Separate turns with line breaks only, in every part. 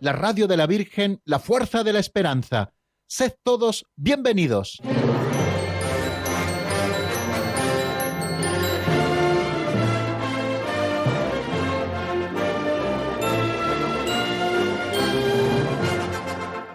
la radio de la Virgen, la fuerza de la esperanza. Sed todos bienvenidos.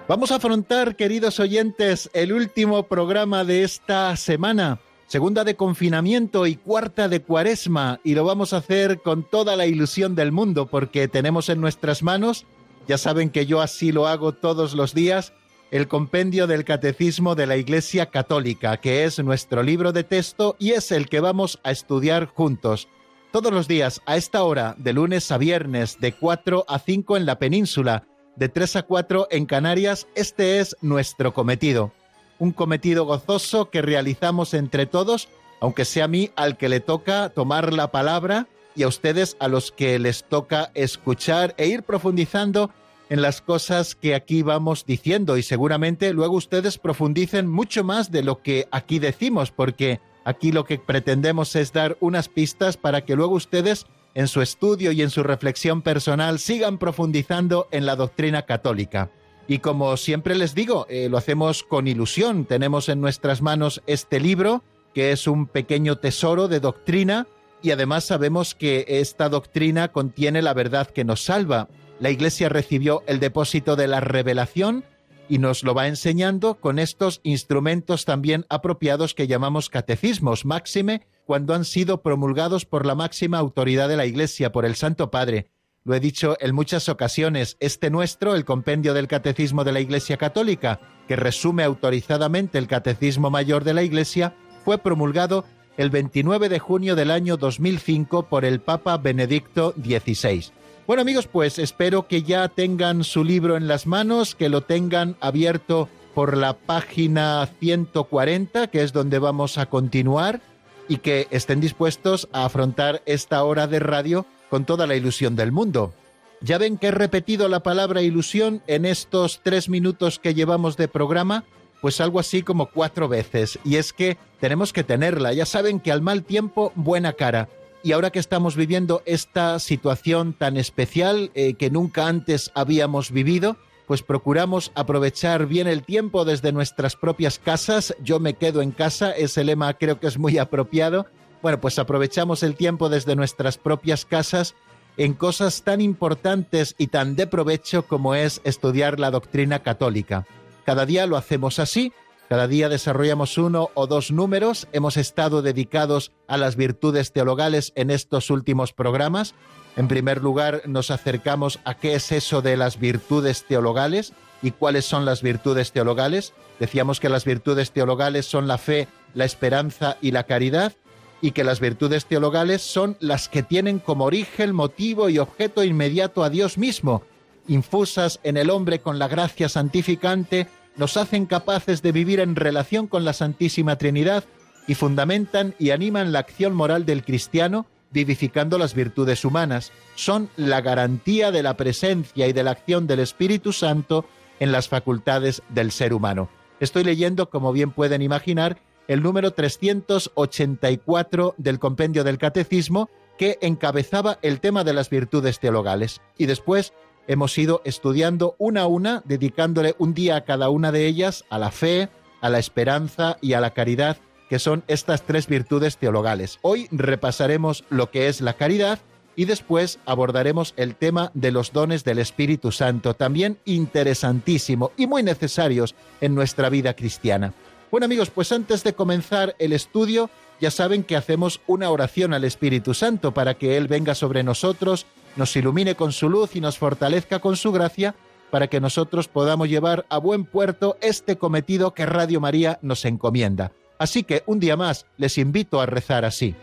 Vamos a afrontar, queridos oyentes, el último programa de esta semana, segunda de confinamiento y cuarta de cuaresma, y lo vamos a hacer con toda la ilusión del mundo, porque tenemos en nuestras manos, ya saben que yo así lo hago todos los días, el compendio del Catecismo de la Iglesia Católica, que es nuestro libro de texto y es el que vamos a estudiar juntos. Todos los días, a esta hora, de lunes a viernes, de 4 a 5 en la península, de 3 a 4 en Canarias, este es nuestro cometido. Un cometido gozoso que realizamos entre todos, aunque sea a mí al que le toca tomar la palabra y a ustedes a los que les toca escuchar e ir profundizando en las cosas que aquí vamos diciendo y seguramente luego ustedes profundicen mucho más de lo que aquí decimos porque aquí lo que pretendemos es dar unas pistas para que luego ustedes en su estudio y en su reflexión personal sigan profundizando en la doctrina católica. Y como siempre les digo, eh, lo hacemos con ilusión. Tenemos en nuestras manos este libro, que es un pequeño tesoro de doctrina, y además sabemos que esta doctrina contiene la verdad que nos salva. La Iglesia recibió el depósito de la revelación y nos lo va enseñando con estos instrumentos también apropiados que llamamos catecismos, máxime cuando han sido promulgados por la máxima autoridad de la Iglesia, por el Santo Padre. Lo he dicho en muchas ocasiones, este nuestro, el compendio del Catecismo de la Iglesia Católica, que resume autorizadamente el Catecismo Mayor de la Iglesia, fue promulgado el 29 de junio del año 2005 por el Papa Benedicto XVI. Bueno amigos, pues espero que ya tengan su libro en las manos, que lo tengan abierto por la página 140, que es donde vamos a continuar y que estén dispuestos a afrontar esta hora de radio con toda la ilusión del mundo. Ya ven que he repetido la palabra ilusión en estos tres minutos que llevamos de programa, pues algo así como cuatro veces, y es que tenemos que tenerla, ya saben que al mal tiempo buena cara, y ahora que estamos viviendo esta situación tan especial eh, que nunca antes habíamos vivido, pues procuramos aprovechar bien el tiempo desde nuestras propias casas. Yo me quedo en casa, ese lema creo que es muy apropiado. Bueno, pues aprovechamos el tiempo desde nuestras propias casas en cosas tan importantes y tan de provecho como es estudiar la doctrina católica. Cada día lo hacemos así, cada día desarrollamos uno o dos números, hemos estado dedicados a las virtudes teologales en estos últimos programas, en primer lugar, nos acercamos a qué es eso de las virtudes teologales y cuáles son las virtudes teologales. Decíamos que las virtudes teologales son la fe, la esperanza y la caridad, y que las virtudes teologales son las que tienen como origen, motivo y objeto inmediato a Dios mismo, infusas en el hombre con la gracia santificante, nos hacen capaces de vivir en relación con la Santísima Trinidad y fundamentan y animan la acción moral del cristiano vivificando las virtudes humanas, son la garantía de la presencia y de la acción del Espíritu Santo en las facultades del ser humano. Estoy leyendo, como bien pueden imaginar, el número 384 del compendio del Catecismo que encabezaba el tema de las virtudes teologales. Y después hemos ido estudiando una a una, dedicándole un día a cada una de ellas, a la fe, a la esperanza y a la caridad, que son estas tres virtudes teologales. Hoy repasaremos lo que es la caridad y después abordaremos el tema de los dones del Espíritu Santo, también interesantísimo y muy necesarios en nuestra vida cristiana. Bueno amigos, pues antes de comenzar el estudio, ya saben que hacemos una oración al Espíritu Santo para que Él venga sobre nosotros, nos ilumine con su luz y nos fortalezca con su gracia, para que nosotros podamos llevar a buen puerto este cometido que Radio María nos encomienda. Así que un día más les invito a rezar así.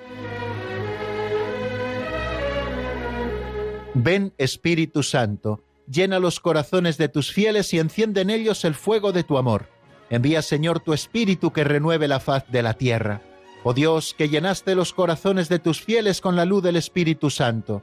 Ven Espíritu Santo, llena los corazones de tus fieles y enciende en ellos el fuego de tu amor. Envía, Señor, tu Espíritu que renueve la faz de la tierra. Oh Dios, que llenaste los corazones de tus fieles con la luz del Espíritu Santo,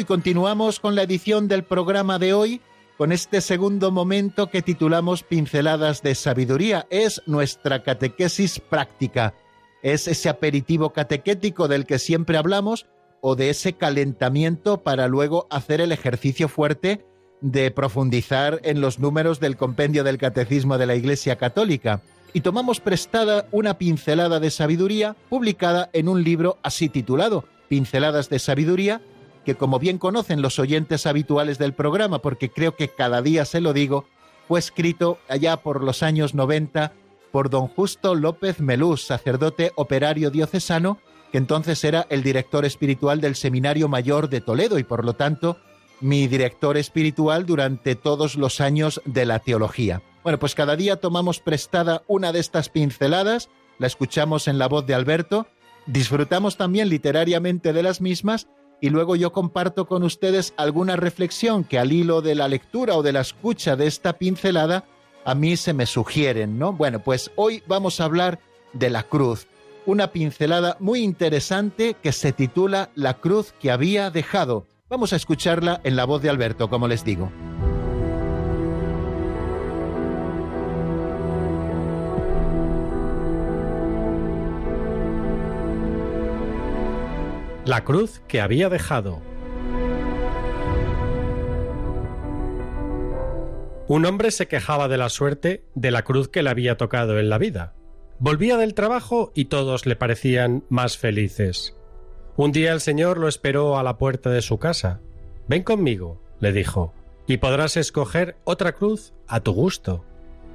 Y continuamos con la edición del programa de hoy, con este segundo momento que titulamos Pinceladas de Sabiduría. Es nuestra catequesis práctica. Es ese aperitivo catequético del que siempre hablamos o de ese calentamiento para luego hacer el ejercicio fuerte de profundizar en los números del compendio del Catecismo de la Iglesia Católica. Y tomamos prestada una pincelada de sabiduría publicada en un libro así titulado, Pinceladas de Sabiduría, que como bien conocen los oyentes habituales del programa, porque creo que cada día se lo digo, fue escrito allá por los años 90 por don Justo López Melús, sacerdote operario diocesano, que entonces era el director espiritual del Seminario Mayor de Toledo y por lo tanto mi director espiritual durante todos los años de la teología. Bueno, pues cada día tomamos prestada una de estas pinceladas, la escuchamos en la voz de Alberto, disfrutamos también literariamente de las mismas y luego yo comparto con ustedes alguna reflexión que al hilo de la lectura o de la escucha de esta pincelada a mí se me sugieren, ¿no? Bueno, pues hoy vamos a hablar de la cruz, una pincelada muy interesante que se titula La cruz que había dejado. Vamos a escucharla en la voz de Alberto, como les digo.
La cruz que había dejado. Un hombre se quejaba de la suerte de la cruz que le había tocado en la vida. Volvía del trabajo y todos le parecían más felices. Un día el Señor lo esperó a la puerta de su casa. Ven conmigo, le dijo, y podrás escoger otra cruz a tu gusto.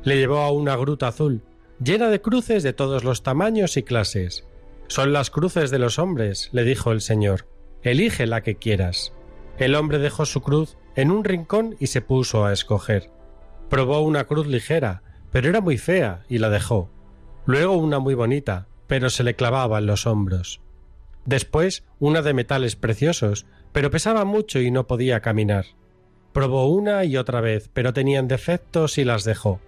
Le llevó a una gruta azul, llena de cruces de todos los tamaños y clases, son las cruces de los hombres, le dijo el Señor. Elige la que quieras. El hombre dejó su cruz en un rincón y se puso a escoger. Probó una cruz ligera, pero era muy fea y la dejó. Luego una muy bonita, pero se le clavaba en los hombros. Después una de metales preciosos, pero pesaba mucho y no podía caminar. Probó una y otra vez, pero tenían defectos y las dejó.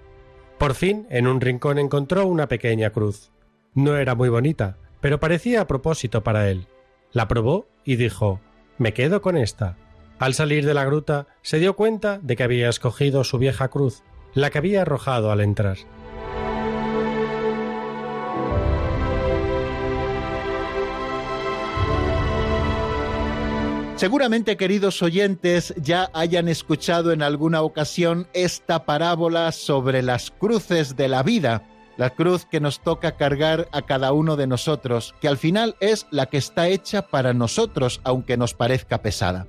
Por fin, en un rincón encontró una pequeña cruz. No era muy bonita, pero parecía a propósito para él. La probó y dijo Me quedo con esta. Al salir de la gruta se dio cuenta de que había escogido su vieja cruz, la que había arrojado al entrar.
Seguramente, queridos oyentes, ya hayan escuchado en alguna ocasión esta parábola sobre las cruces de la vida la cruz que nos toca cargar a cada uno de nosotros, que al final es la que está hecha para nosotros, aunque nos parezca pesada.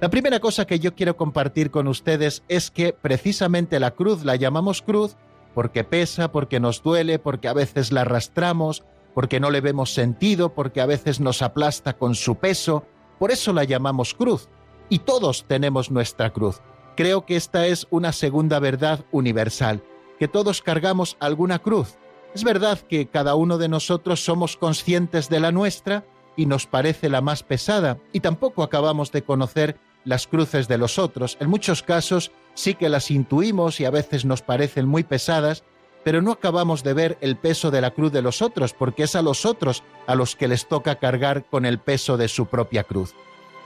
La primera cosa que yo quiero compartir con ustedes es que precisamente la cruz la llamamos cruz porque pesa, porque nos duele, porque a veces la arrastramos, porque no le vemos sentido, porque a veces nos aplasta con su peso, por eso la llamamos cruz. Y todos tenemos nuestra cruz. Creo que esta es una segunda verdad universal que todos cargamos alguna cruz. Es verdad que cada uno de nosotros somos conscientes de la nuestra y nos parece la más pesada, y tampoco acabamos de conocer las cruces de los otros. En muchos casos sí que las intuimos y a veces nos parecen muy pesadas, pero no acabamos de ver el peso de la cruz de los otros, porque es a los otros a los que les toca cargar con el peso de su propia cruz.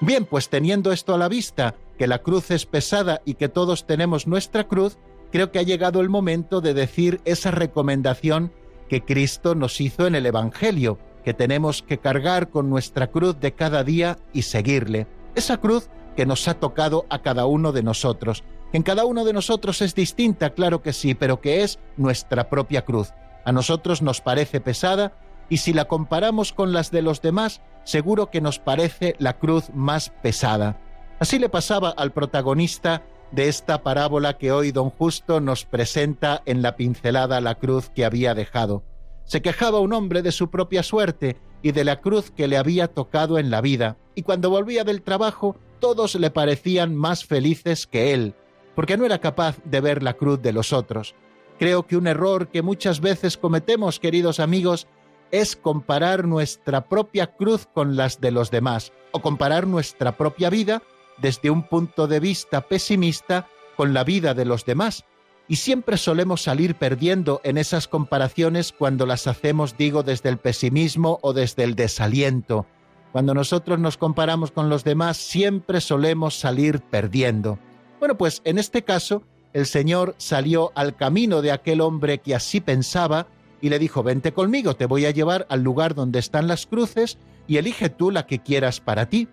Bien, pues teniendo esto a la vista, que la cruz es pesada y que todos tenemos nuestra cruz, creo que ha llegado el momento de decir esa recomendación que Cristo nos hizo en el Evangelio, que tenemos que cargar con nuestra cruz de cada día y seguirle. Esa cruz que nos ha tocado a cada uno de nosotros. En cada uno de nosotros es distinta, claro que sí, pero que es nuestra propia cruz. A nosotros nos parece pesada y si la comparamos con las de los demás, seguro que nos parece la cruz más pesada. Así le pasaba al protagonista de esta parábola que hoy don Justo nos presenta en la pincelada la cruz que había dejado. Se quejaba un hombre de su propia suerte y de la cruz que le había tocado en la vida, y cuando volvía del trabajo todos le parecían más felices que él, porque no era capaz de ver la cruz de los otros. Creo que un error que muchas veces cometemos, queridos amigos, es comparar nuestra propia cruz con las de los demás, o comparar nuestra propia vida desde un punto de vista pesimista con la vida de los demás. Y siempre solemos salir perdiendo en esas comparaciones cuando las hacemos, digo, desde el pesimismo o desde el desaliento. Cuando nosotros nos comparamos con los demás, siempre solemos salir perdiendo. Bueno, pues en este caso, el Señor salió al camino de aquel hombre que así pensaba y le dijo, vente conmigo, te voy a llevar al lugar donde están las cruces y elige tú la que quieras para ti.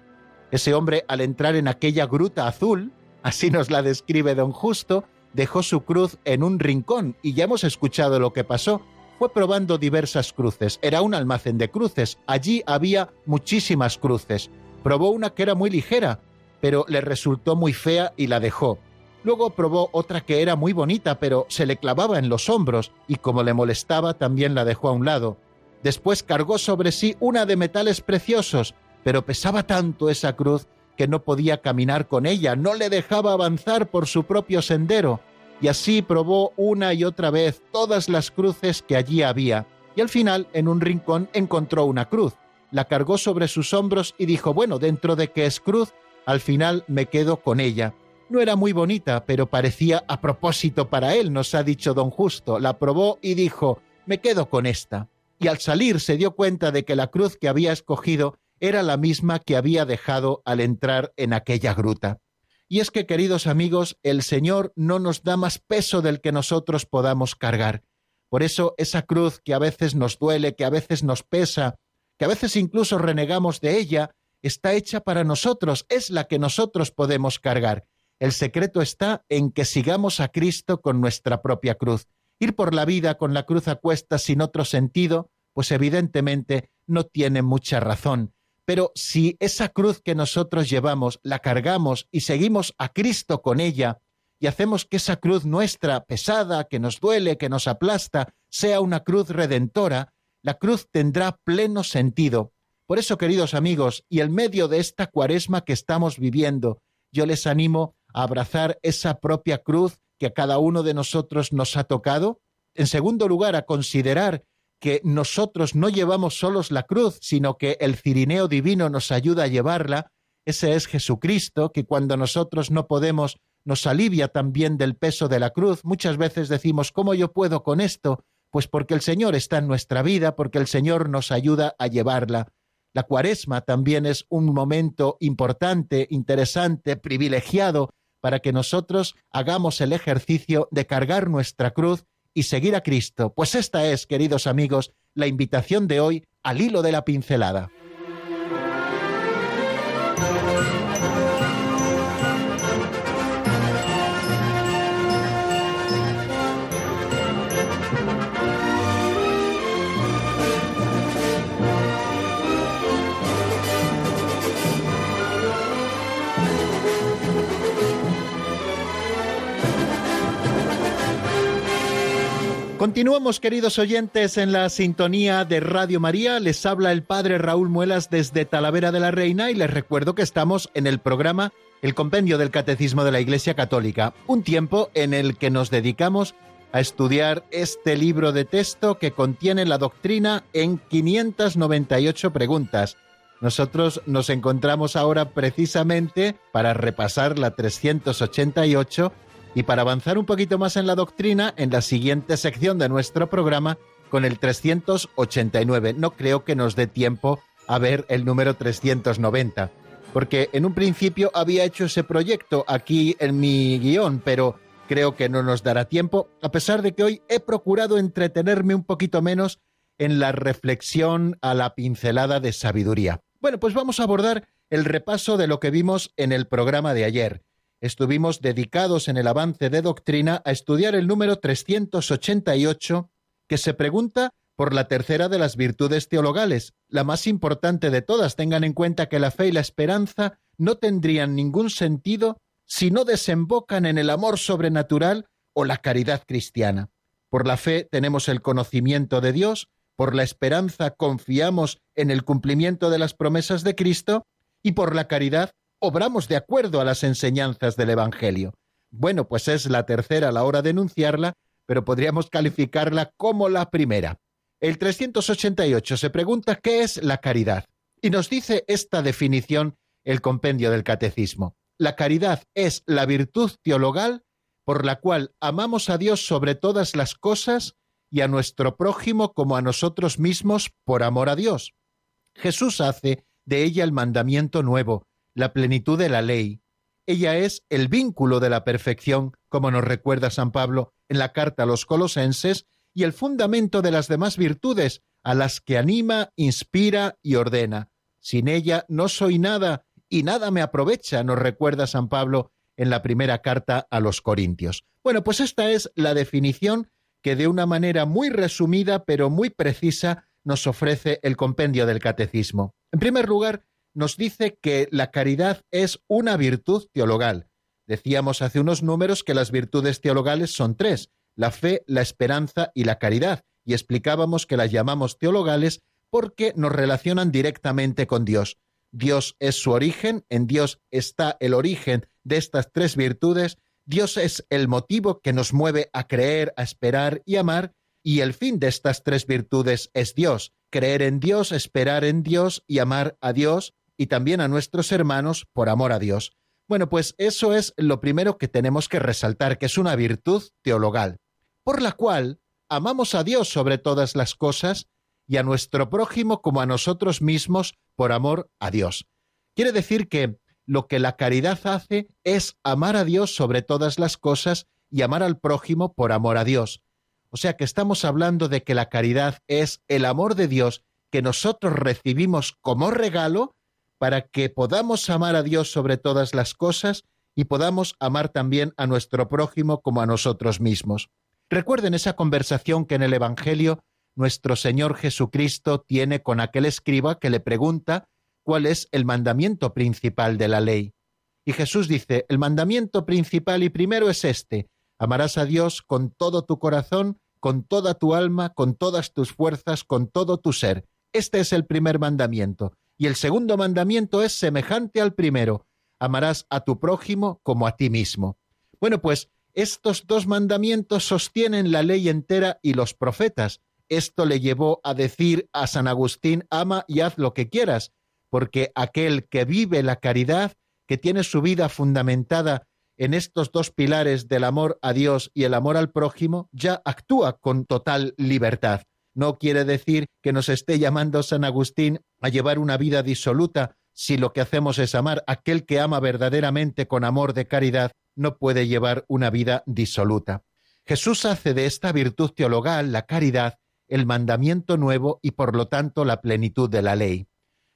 Ese hombre, al entrar en aquella gruta azul, así nos la describe don Justo, dejó su cruz en un rincón y ya hemos escuchado lo que pasó. Fue probando diversas cruces. Era un almacén de cruces. Allí había muchísimas cruces. Probó una que era muy ligera, pero le resultó muy fea y la dejó. Luego probó otra que era muy bonita, pero se le clavaba en los hombros y como le molestaba también la dejó a un lado. Después cargó sobre sí una de metales preciosos, pero pesaba tanto esa cruz que no podía caminar con ella, no le dejaba avanzar por su propio sendero, y así probó una y otra vez todas las cruces que allí había, y al final en un rincón encontró una cruz, la cargó sobre sus hombros y dijo, bueno, dentro de que es cruz, al final me quedo con ella. No era muy bonita, pero parecía a propósito para él, nos ha dicho don Justo. La probó y dijo, me quedo con esta. Y al salir se dio cuenta de que la cruz que había escogido era la misma que había dejado al entrar en aquella gruta. Y es que, queridos amigos, el Señor no nos da más peso del que nosotros podamos cargar. Por eso esa cruz que a veces nos duele, que a veces nos pesa, que a veces incluso renegamos de ella, está hecha para nosotros, es la que nosotros podemos cargar. El secreto está en que sigamos a Cristo con nuestra propia cruz. Ir por la vida con la cruz a cuestas sin otro sentido, pues evidentemente no tiene mucha razón. Pero si esa cruz que nosotros llevamos la cargamos y seguimos a Cristo con ella, y hacemos que esa cruz nuestra, pesada, que nos duele, que nos aplasta, sea una cruz redentora, la cruz tendrá pleno sentido. Por eso, queridos amigos, y en medio de esta cuaresma que estamos viviendo, yo les animo a abrazar esa propia cruz que a cada uno de nosotros nos ha tocado. En segundo lugar, a considerar que nosotros no llevamos solos la cruz, sino que el cirineo divino nos ayuda a llevarla, ese es Jesucristo, que cuando nosotros no podemos, nos alivia también del peso de la cruz. Muchas veces decimos, ¿cómo yo puedo con esto? Pues porque el Señor está en nuestra vida, porque el Señor nos ayuda a llevarla. La cuaresma también es un momento importante, interesante, privilegiado, para que nosotros hagamos el ejercicio de cargar nuestra cruz y seguir a Cristo. Pues esta es, queridos amigos, la invitación de hoy al hilo de la pincelada. Continuamos, queridos oyentes, en la sintonía de Radio María. Les habla el padre Raúl Muelas desde Talavera de la Reina y les recuerdo que estamos en el programa El Compendio del Catecismo de la Iglesia Católica, un tiempo en el que nos dedicamos a estudiar este libro de texto que contiene la doctrina en 598 preguntas. Nosotros nos encontramos ahora precisamente para repasar la 388 y para avanzar un poquito más en la doctrina, en la siguiente sección de nuestro programa, con el 389. No creo que nos dé tiempo a ver el número 390, porque en un principio había hecho ese proyecto aquí en mi guion, pero creo que no nos dará tiempo, a pesar de que hoy he procurado entretenerme un poquito menos en la reflexión a la pincelada de sabiduría. Bueno, pues vamos a abordar el repaso de lo que vimos en el programa de ayer estuvimos dedicados en el avance de doctrina a estudiar el número 388, que se pregunta por la tercera de las virtudes teologales, la más importante de todas. Tengan en cuenta que la fe y la esperanza no tendrían ningún sentido si no desembocan en el amor sobrenatural o la caridad cristiana. Por la fe tenemos el conocimiento de Dios, por la esperanza confiamos en el cumplimiento de las promesas de Cristo y por la caridad obramos de acuerdo a las enseñanzas del Evangelio. Bueno, pues es la tercera a la hora de enunciarla, pero podríamos calificarla como la primera. El 388 se pregunta qué es la caridad y nos dice esta definición el compendio del catecismo. La caridad es la virtud teologal por la cual amamos a Dios sobre todas las cosas y a nuestro prójimo como a nosotros mismos por amor a Dios. Jesús hace de ella el mandamiento nuevo, la plenitud de la ley. Ella es el vínculo de la perfección, como nos recuerda San Pablo en la carta a los colosenses, y el fundamento de las demás virtudes, a las que anima, inspira y ordena. Sin ella no soy nada y nada me aprovecha, nos recuerda San Pablo en la primera carta a los Corintios. Bueno, pues esta es la definición que de una manera muy resumida pero muy precisa nos ofrece el compendio del catecismo. En primer lugar, nos dice que la caridad es una virtud teologal. Decíamos hace unos números que las virtudes teologales son tres, la fe, la esperanza y la caridad, y explicábamos que las llamamos teologales porque nos relacionan directamente con Dios. Dios es su origen, en Dios está el origen de estas tres virtudes, Dios es el motivo que nos mueve a creer, a esperar y amar, y el fin de estas tres virtudes es Dios, creer en Dios, esperar en Dios y amar a Dios y también a nuestros hermanos por amor a Dios. Bueno, pues eso es lo primero que tenemos que resaltar, que es una virtud teologal por la cual amamos a Dios sobre todas las cosas y a nuestro prójimo como a nosotros mismos por amor a Dios. Quiere decir que lo que la caridad hace es amar a Dios sobre todas las cosas y amar al prójimo por amor a Dios. O sea que estamos hablando de que la caridad es el amor de Dios que nosotros recibimos como regalo para que podamos amar a Dios sobre todas las cosas y podamos amar también a nuestro prójimo como a nosotros mismos. Recuerden esa conversación que en el Evangelio nuestro Señor Jesucristo tiene con aquel escriba que le pregunta cuál es el mandamiento principal de la ley. Y Jesús dice, el mandamiento principal y primero es este, amarás a Dios con todo tu corazón, con toda tu alma, con todas tus fuerzas, con todo tu ser. Este es el primer mandamiento. Y el segundo mandamiento es semejante al primero, amarás a tu prójimo como a ti mismo. Bueno, pues estos dos mandamientos sostienen la ley entera y los profetas. Esto le llevó a decir a San Agustín, ama y haz lo que quieras, porque aquel que vive la caridad, que tiene su vida fundamentada en estos dos pilares del amor a Dios y el amor al prójimo, ya actúa con total libertad. No quiere decir que nos esté llamando San Agustín a llevar una vida disoluta si lo que hacemos es amar. Aquel que ama verdaderamente con amor de caridad no puede llevar una vida disoluta. Jesús hace de esta virtud teologal, la caridad, el mandamiento nuevo y por lo tanto la plenitud de la ley.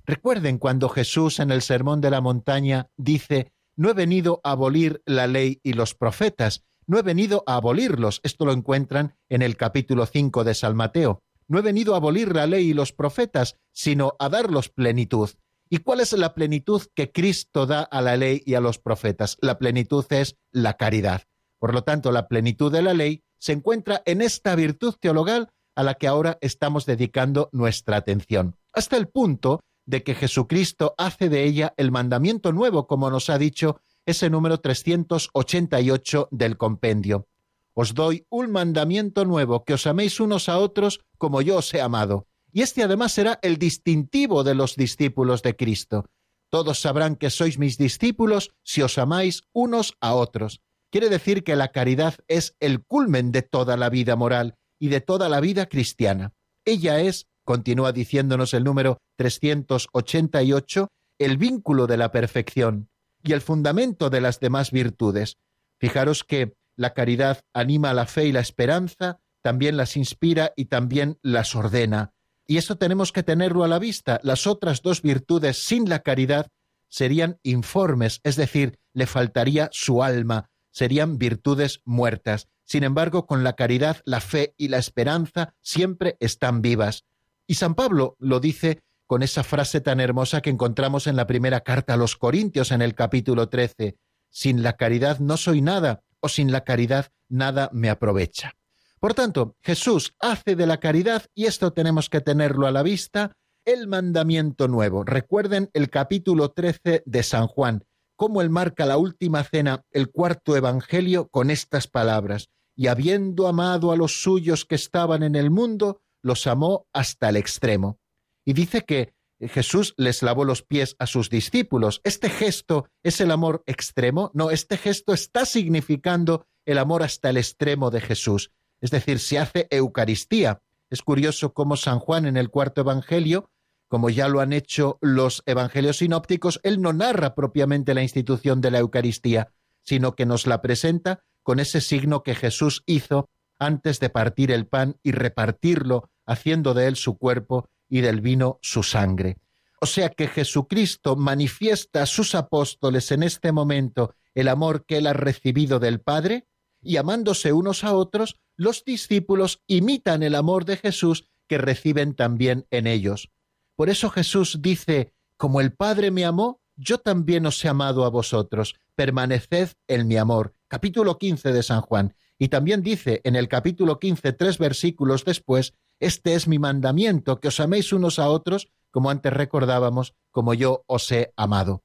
Recuerden cuando Jesús en el Sermón de la Montaña dice, no he venido a abolir la ley y los profetas, no he venido a abolirlos. Esto lo encuentran en el capítulo 5 de San Mateo. No he venido a abolir la ley y los profetas, sino a darlos plenitud. ¿Y cuál es la plenitud que Cristo da a la ley y a los profetas? La plenitud es la caridad. Por lo tanto, la plenitud de la ley se encuentra en esta virtud teologal a la que ahora estamos dedicando nuestra atención, hasta el punto de que Jesucristo hace de ella el mandamiento nuevo, como nos ha dicho ese número 388 del compendio. Os doy un mandamiento nuevo, que os améis unos a otros como yo os he amado. Y este además será el distintivo de los discípulos de Cristo. Todos sabrán que sois mis discípulos si os amáis unos a otros. Quiere decir que la caridad es el culmen de toda la vida moral y de toda la vida cristiana. Ella es, continúa diciéndonos el número 388, el vínculo de la perfección y el fundamento de las demás virtudes. Fijaros que la caridad anima la fe y la esperanza, también las inspira y también las ordena. Y eso tenemos que tenerlo a la vista. Las otras dos virtudes sin la caridad serían informes, es decir, le faltaría su alma, serían virtudes muertas. Sin embargo, con la caridad, la fe y la esperanza siempre están vivas. Y San Pablo lo dice con esa frase tan hermosa que encontramos en la primera carta a los Corintios en el capítulo 13. Sin la caridad no soy nada, o sin la caridad nada me aprovecha. Por tanto, Jesús hace de la caridad, y esto tenemos que tenerlo a la vista, el mandamiento nuevo. Recuerden el capítulo 13 de San Juan, cómo él marca la última cena, el cuarto evangelio, con estas palabras. Y habiendo amado a los suyos que estaban en el mundo, los amó hasta el extremo. Y dice que Jesús les lavó los pies a sus discípulos. ¿Este gesto es el amor extremo? No, este gesto está significando el amor hasta el extremo de Jesús. Es decir, se hace Eucaristía. Es curioso cómo San Juan en el cuarto Evangelio, como ya lo han hecho los Evangelios sinópticos, él no narra propiamente la institución de la Eucaristía, sino que nos la presenta con ese signo que Jesús hizo antes de partir el pan y repartirlo, haciendo de él su cuerpo y del vino su sangre. O sea que Jesucristo manifiesta a sus apóstoles en este momento el amor que él ha recibido del Padre, y amándose unos a otros, los discípulos imitan el amor de Jesús que reciben también en ellos. Por eso Jesús dice, como el Padre me amó, yo también os he amado a vosotros, permaneced en mi amor. Capítulo 15 de San Juan. Y también dice en el capítulo 15, tres versículos después, este es mi mandamiento, que os améis unos a otros, como antes recordábamos, como yo os he amado.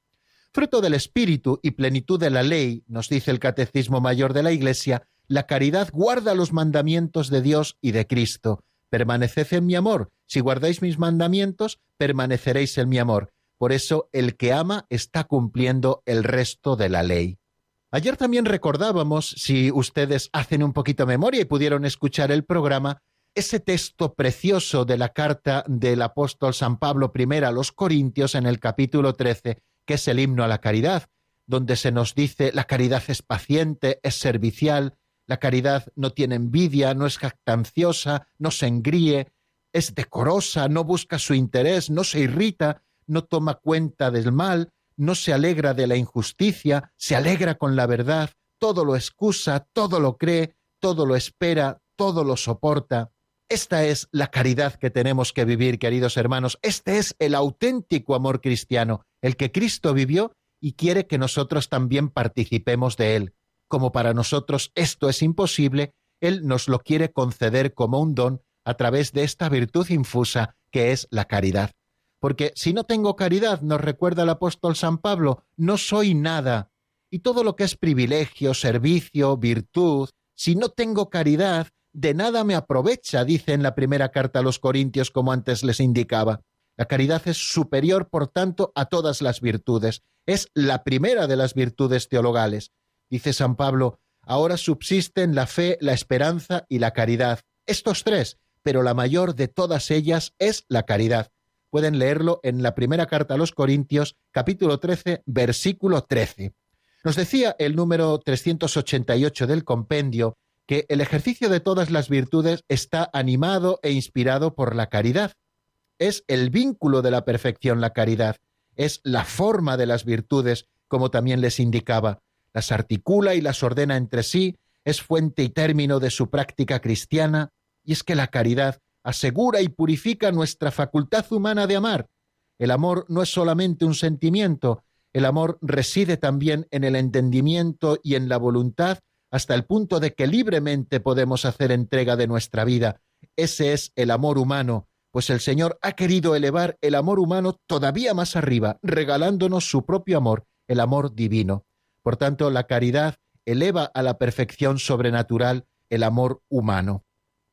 Fruto del Espíritu y plenitud de la ley, nos dice el Catecismo Mayor de la Iglesia, la caridad guarda los mandamientos de Dios y de Cristo. Permaneced en mi amor. Si guardáis mis mandamientos, permaneceréis en mi amor. Por eso el que ama está cumpliendo el resto de la ley. Ayer también recordábamos, si ustedes hacen un poquito memoria y pudieron escuchar el programa, ese texto precioso de la carta del apóstol San Pablo I a los Corintios en el capítulo 13, que es el himno a la caridad, donde se nos dice la caridad es paciente, es servicial, la caridad no tiene envidia, no es jactanciosa, no se engríe, es decorosa, no busca su interés, no se irrita, no toma cuenta del mal, no se alegra de la injusticia, se alegra con la verdad, todo lo excusa, todo lo cree, todo lo espera, todo lo soporta. Esta es la caridad que tenemos que vivir, queridos hermanos. Este es el auténtico amor cristiano, el que Cristo vivió y quiere que nosotros también participemos de él. Como para nosotros esto es imposible, Él nos lo quiere conceder como un don a través de esta virtud infusa que es la caridad. Porque si no tengo caridad, nos recuerda el apóstol San Pablo, no soy nada. Y todo lo que es privilegio, servicio, virtud, si no tengo caridad, de nada me aprovecha, dice en la primera carta a los Corintios, como antes les indicaba. La caridad es superior, por tanto, a todas las virtudes. Es la primera de las virtudes teologales. Dice San Pablo, ahora subsisten la fe, la esperanza y la caridad. Estos tres, pero la mayor de todas ellas es la caridad. Pueden leerlo en la primera carta a los Corintios, capítulo 13, versículo 13. Nos decía el número 388 del compendio que el ejercicio de todas las virtudes está animado e inspirado por la caridad. Es el vínculo de la perfección la caridad, es la forma de las virtudes, como también les indicaba, las articula y las ordena entre sí, es fuente y término de su práctica cristiana, y es que la caridad asegura y purifica nuestra facultad humana de amar. El amor no es solamente un sentimiento, el amor reside también en el entendimiento y en la voluntad hasta el punto de que libremente podemos hacer entrega de nuestra vida. Ese es el amor humano, pues el Señor ha querido elevar el amor humano todavía más arriba, regalándonos su propio amor, el amor divino. Por tanto, la caridad eleva a la perfección sobrenatural el amor humano.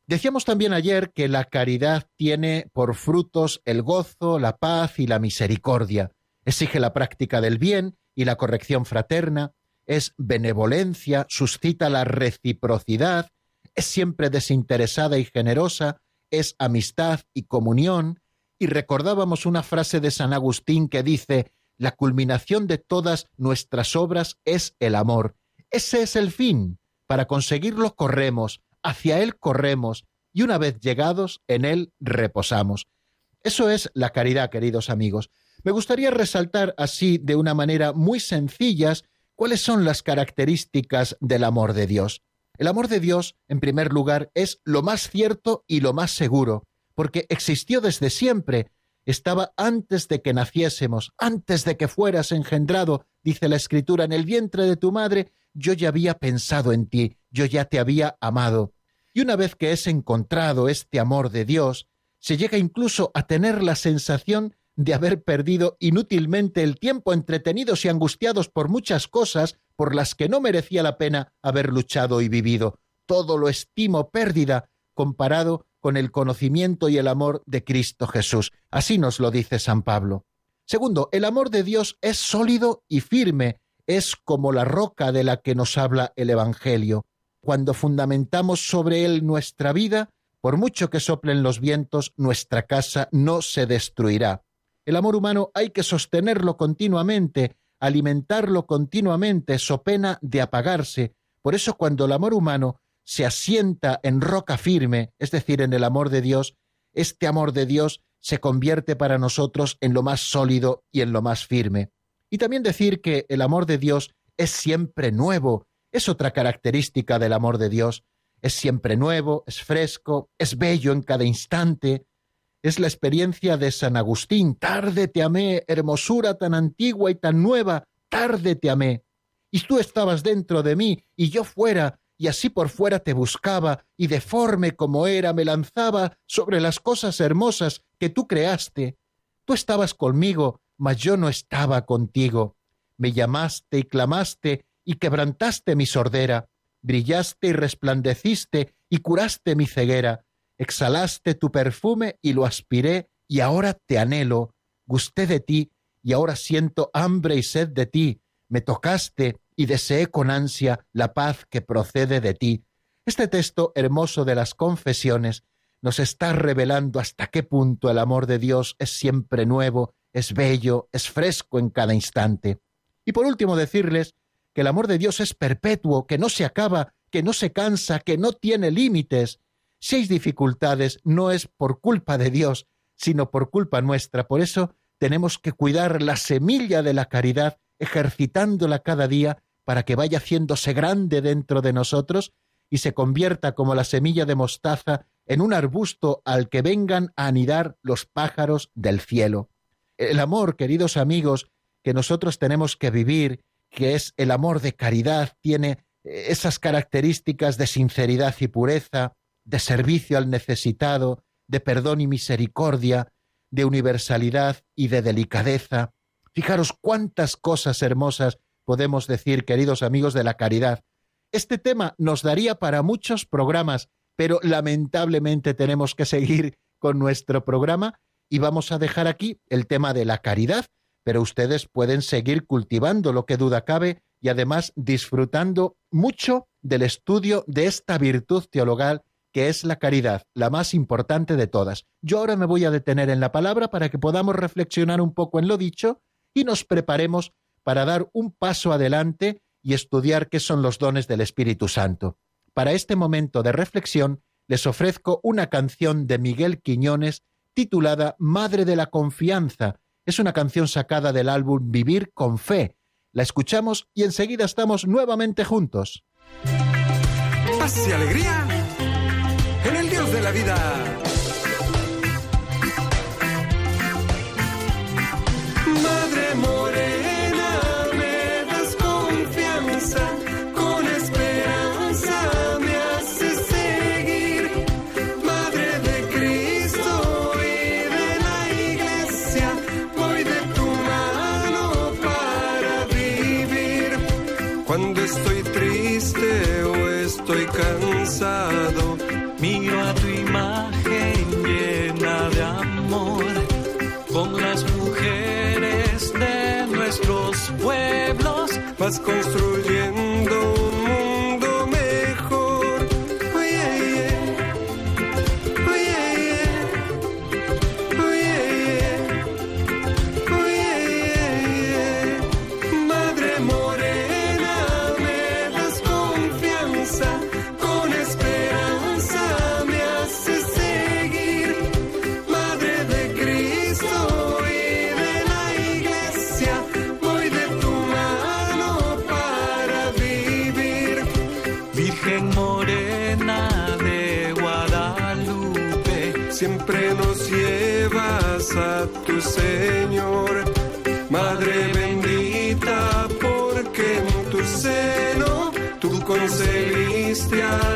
Decíamos también ayer que la caridad tiene por frutos el gozo, la paz y la misericordia. Exige la práctica del bien y la corrección fraterna, es benevolencia, suscita la reciprocidad, es siempre desinteresada y generosa, es amistad y comunión, y recordábamos una frase de San Agustín que dice, la culminación de todas nuestras obras es el amor. Ese es el fin. Para conseguirlo corremos, hacia él corremos, y una vez llegados, en él reposamos. Eso es la caridad, queridos amigos. Me gustaría resaltar así, de una manera muy sencilla, cuáles son las características del amor de Dios. El amor de Dios, en primer lugar, es lo más cierto y lo más seguro, porque existió desde siempre, estaba antes de que naciésemos, antes de que fueras engendrado, dice la Escritura, en el vientre de tu madre, yo ya había pensado en ti, yo ya te había amado. Y una vez que es encontrado este amor de Dios, se llega incluso a tener la sensación de haber perdido inútilmente el tiempo entretenidos y angustiados por muchas cosas por las que no merecía la pena haber luchado y vivido. Todo lo estimo pérdida comparado con el conocimiento y el amor de Cristo Jesús. Así nos lo dice San Pablo. Segundo, el amor de Dios es sólido y firme, es como la roca de la que nos habla el Evangelio. Cuando fundamentamos sobre él nuestra vida, por mucho que soplen los vientos, nuestra casa no se destruirá. El amor humano hay que sostenerlo continuamente, alimentarlo continuamente, so pena de apagarse. Por eso cuando el amor humano se asienta en roca firme, es decir, en el amor de Dios, este amor de Dios se convierte para nosotros en lo más sólido y en lo más firme. Y también decir que el amor de Dios es siempre nuevo, es otra característica del amor de Dios, es siempre nuevo, es fresco, es bello en cada instante, es la experiencia de San Agustín. Tarde te amé, hermosura tan antigua y tan nueva, tarde te amé. Y tú estabas dentro de mí y yo fuera, y así por fuera te buscaba, y deforme como era me lanzaba sobre las cosas hermosas que tú creaste. Tú estabas conmigo, mas yo no estaba contigo. Me llamaste y clamaste y quebrantaste mi sordera, brillaste y resplandeciste y curaste mi ceguera exhalaste tu perfume y lo aspiré, y ahora te anhelo, gusté de ti, y ahora siento hambre y sed de ti, me tocaste y deseé con ansia la paz que procede de ti. Este texto hermoso de las confesiones nos está revelando hasta qué punto el amor de Dios es siempre nuevo, es bello, es fresco en cada instante. Y por último decirles que el amor de Dios es perpetuo, que no se acaba, que no se cansa, que no tiene límites, hay dificultades, no es por culpa de Dios, sino por culpa nuestra. Por eso tenemos que cuidar la semilla de la caridad, ejercitándola cada día para que vaya haciéndose grande dentro de nosotros y se convierta como la semilla de mostaza en un arbusto al que vengan a anidar los pájaros del cielo. El amor, queridos amigos, que nosotros tenemos que vivir, que es el amor de caridad, tiene esas características de sinceridad y pureza, de servicio al necesitado, de perdón y misericordia, de universalidad y de delicadeza. Fijaros cuántas cosas hermosas podemos decir, queridos amigos de la caridad. Este tema nos daría para muchos programas, pero lamentablemente tenemos que seguir con nuestro programa y vamos a dejar aquí el tema de la caridad, pero ustedes pueden seguir cultivando lo que duda cabe y además disfrutando mucho del estudio de esta virtud teologal que es la caridad, la más importante de todas. Yo ahora me voy a detener en la palabra para que podamos reflexionar un poco en lo dicho y nos preparemos para dar un paso adelante y estudiar qué son los dones del Espíritu Santo. Para este momento de reflexión les ofrezco una canción de Miguel Quiñones titulada Madre de la Confianza. Es una canción sacada del álbum Vivir con Fe. La escuchamos y enseguida estamos nuevamente juntos.
Paz y alegría vida. Madre morena, me das confianza, con esperanza me haces seguir. Madre de Cristo y de la iglesia, voy de tu mano para vivir. Cuando estoy triste o estoy cansado, miro a tu vas construir
siempre nos llevas a tu Señor. Madre bendita, porque en tu seno tú concebiste al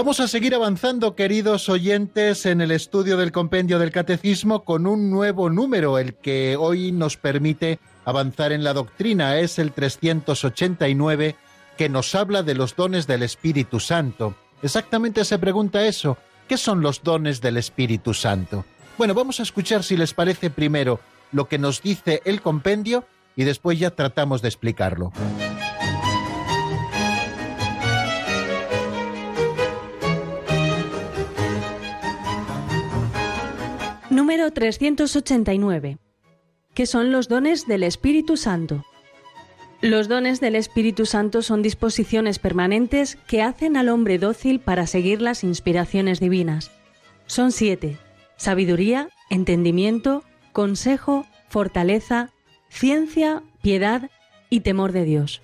Vamos a seguir avanzando, queridos oyentes, en el estudio del compendio del catecismo con un nuevo número, el que hoy nos permite avanzar en la doctrina. Es el 389, que nos habla de los dones del Espíritu Santo. Exactamente se pregunta eso. ¿Qué son los dones del Espíritu Santo? Bueno, vamos a escuchar, si les parece, primero lo que nos dice el compendio y después ya tratamos de explicarlo.
Número 389. ¿Qué son los dones del Espíritu Santo? Los dones del Espíritu Santo son disposiciones permanentes que hacen al hombre dócil para seguir las inspiraciones divinas. Son siete. Sabiduría, entendimiento, consejo, fortaleza, ciencia, piedad y temor de Dios.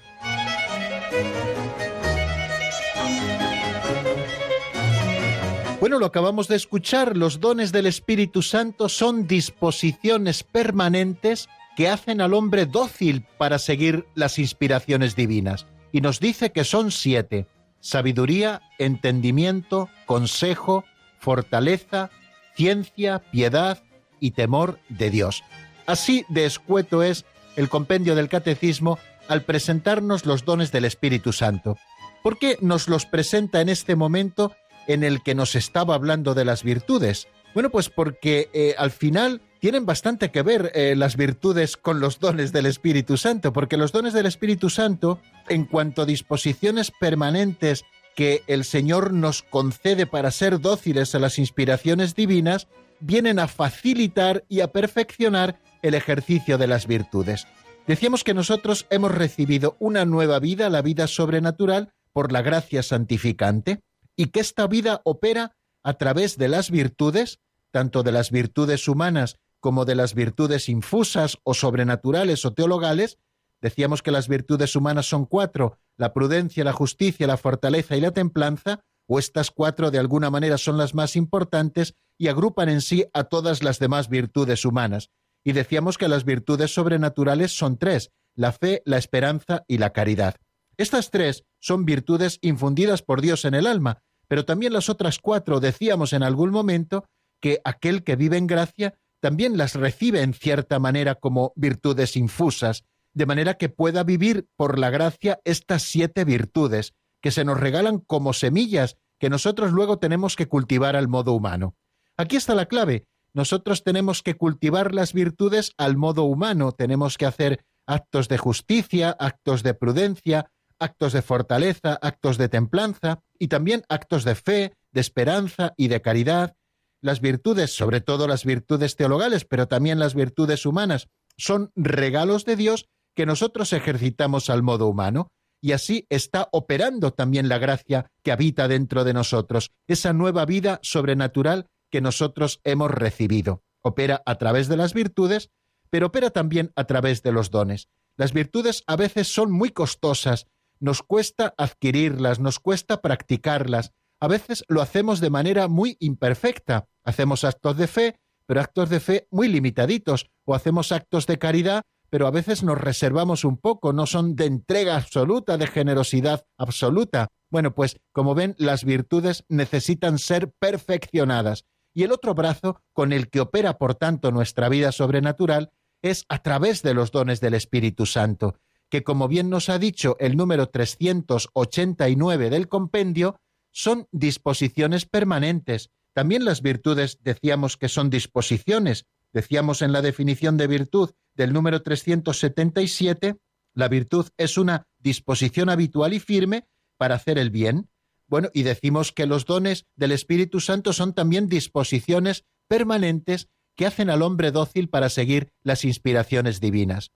Bueno, lo acabamos de escuchar, los dones del Espíritu Santo son disposiciones permanentes que hacen al hombre dócil para seguir las inspiraciones divinas. Y nos dice que son siete. Sabiduría, entendimiento, consejo, fortaleza, ciencia, piedad y temor de Dios. Así de escueto es el compendio del catecismo al presentarnos los dones del Espíritu Santo. ¿Por qué nos los presenta en este momento en el que nos estaba hablando de las virtudes? Bueno, pues porque eh, al final tienen bastante que ver eh, las virtudes con los dones del Espíritu Santo, porque los dones del Espíritu Santo, en cuanto a disposiciones permanentes que el Señor nos concede para ser dóciles a las inspiraciones divinas, vienen a facilitar y a perfeccionar el ejercicio de las virtudes. Decíamos que nosotros hemos recibido una nueva vida, la vida sobrenatural, por la gracia santificante, y que esta vida opera a través de las virtudes, tanto de las virtudes humanas como de las virtudes infusas o sobrenaturales o teologales. Decíamos que las virtudes humanas son cuatro, la prudencia, la justicia, la fortaleza y la templanza, o estas cuatro de alguna manera son las más importantes y agrupan en sí a todas las demás virtudes humanas. Y decíamos que las virtudes sobrenaturales son tres, la fe, la esperanza y la caridad. Estas tres son virtudes infundidas por Dios en el alma, pero también las otras cuatro decíamos en algún momento que aquel que vive en gracia también las recibe en cierta manera como virtudes infusas, de manera que pueda vivir por la gracia estas siete virtudes, que se nos regalan como semillas que nosotros luego tenemos que cultivar al modo humano. Aquí está la clave. Nosotros tenemos que cultivar las virtudes al modo humano, tenemos que hacer actos de justicia, actos de prudencia, actos de fortaleza, actos de templanza y también actos de fe, de esperanza y de caridad. Las virtudes, sobre todo las virtudes teologales, pero también las virtudes humanas, son regalos de Dios que nosotros ejercitamos al modo humano y así está operando también la gracia que habita dentro de nosotros, esa nueva vida sobrenatural que nosotros hemos recibido. Opera a través de las virtudes, pero opera también a través de los dones. Las virtudes a veces son muy costosas, nos cuesta adquirirlas, nos cuesta practicarlas, a veces lo hacemos de manera muy imperfecta, hacemos actos de fe, pero actos de fe muy limitaditos, o hacemos actos de caridad, pero a veces nos reservamos un poco, no son de entrega absoluta, de generosidad absoluta. Bueno, pues como ven, las virtudes necesitan ser perfeccionadas. Y el otro brazo con el que opera, por tanto, nuestra vida sobrenatural es a través de los dones del Espíritu Santo, que como bien nos ha dicho el número 389 del compendio, son disposiciones permanentes. También las virtudes decíamos que son disposiciones, Decíamos en la definición de virtud del número 377, la virtud es una disposición habitual y firme para hacer el bien. Bueno, y decimos que los dones del Espíritu Santo son también disposiciones permanentes que hacen al hombre dócil para seguir las inspiraciones divinas.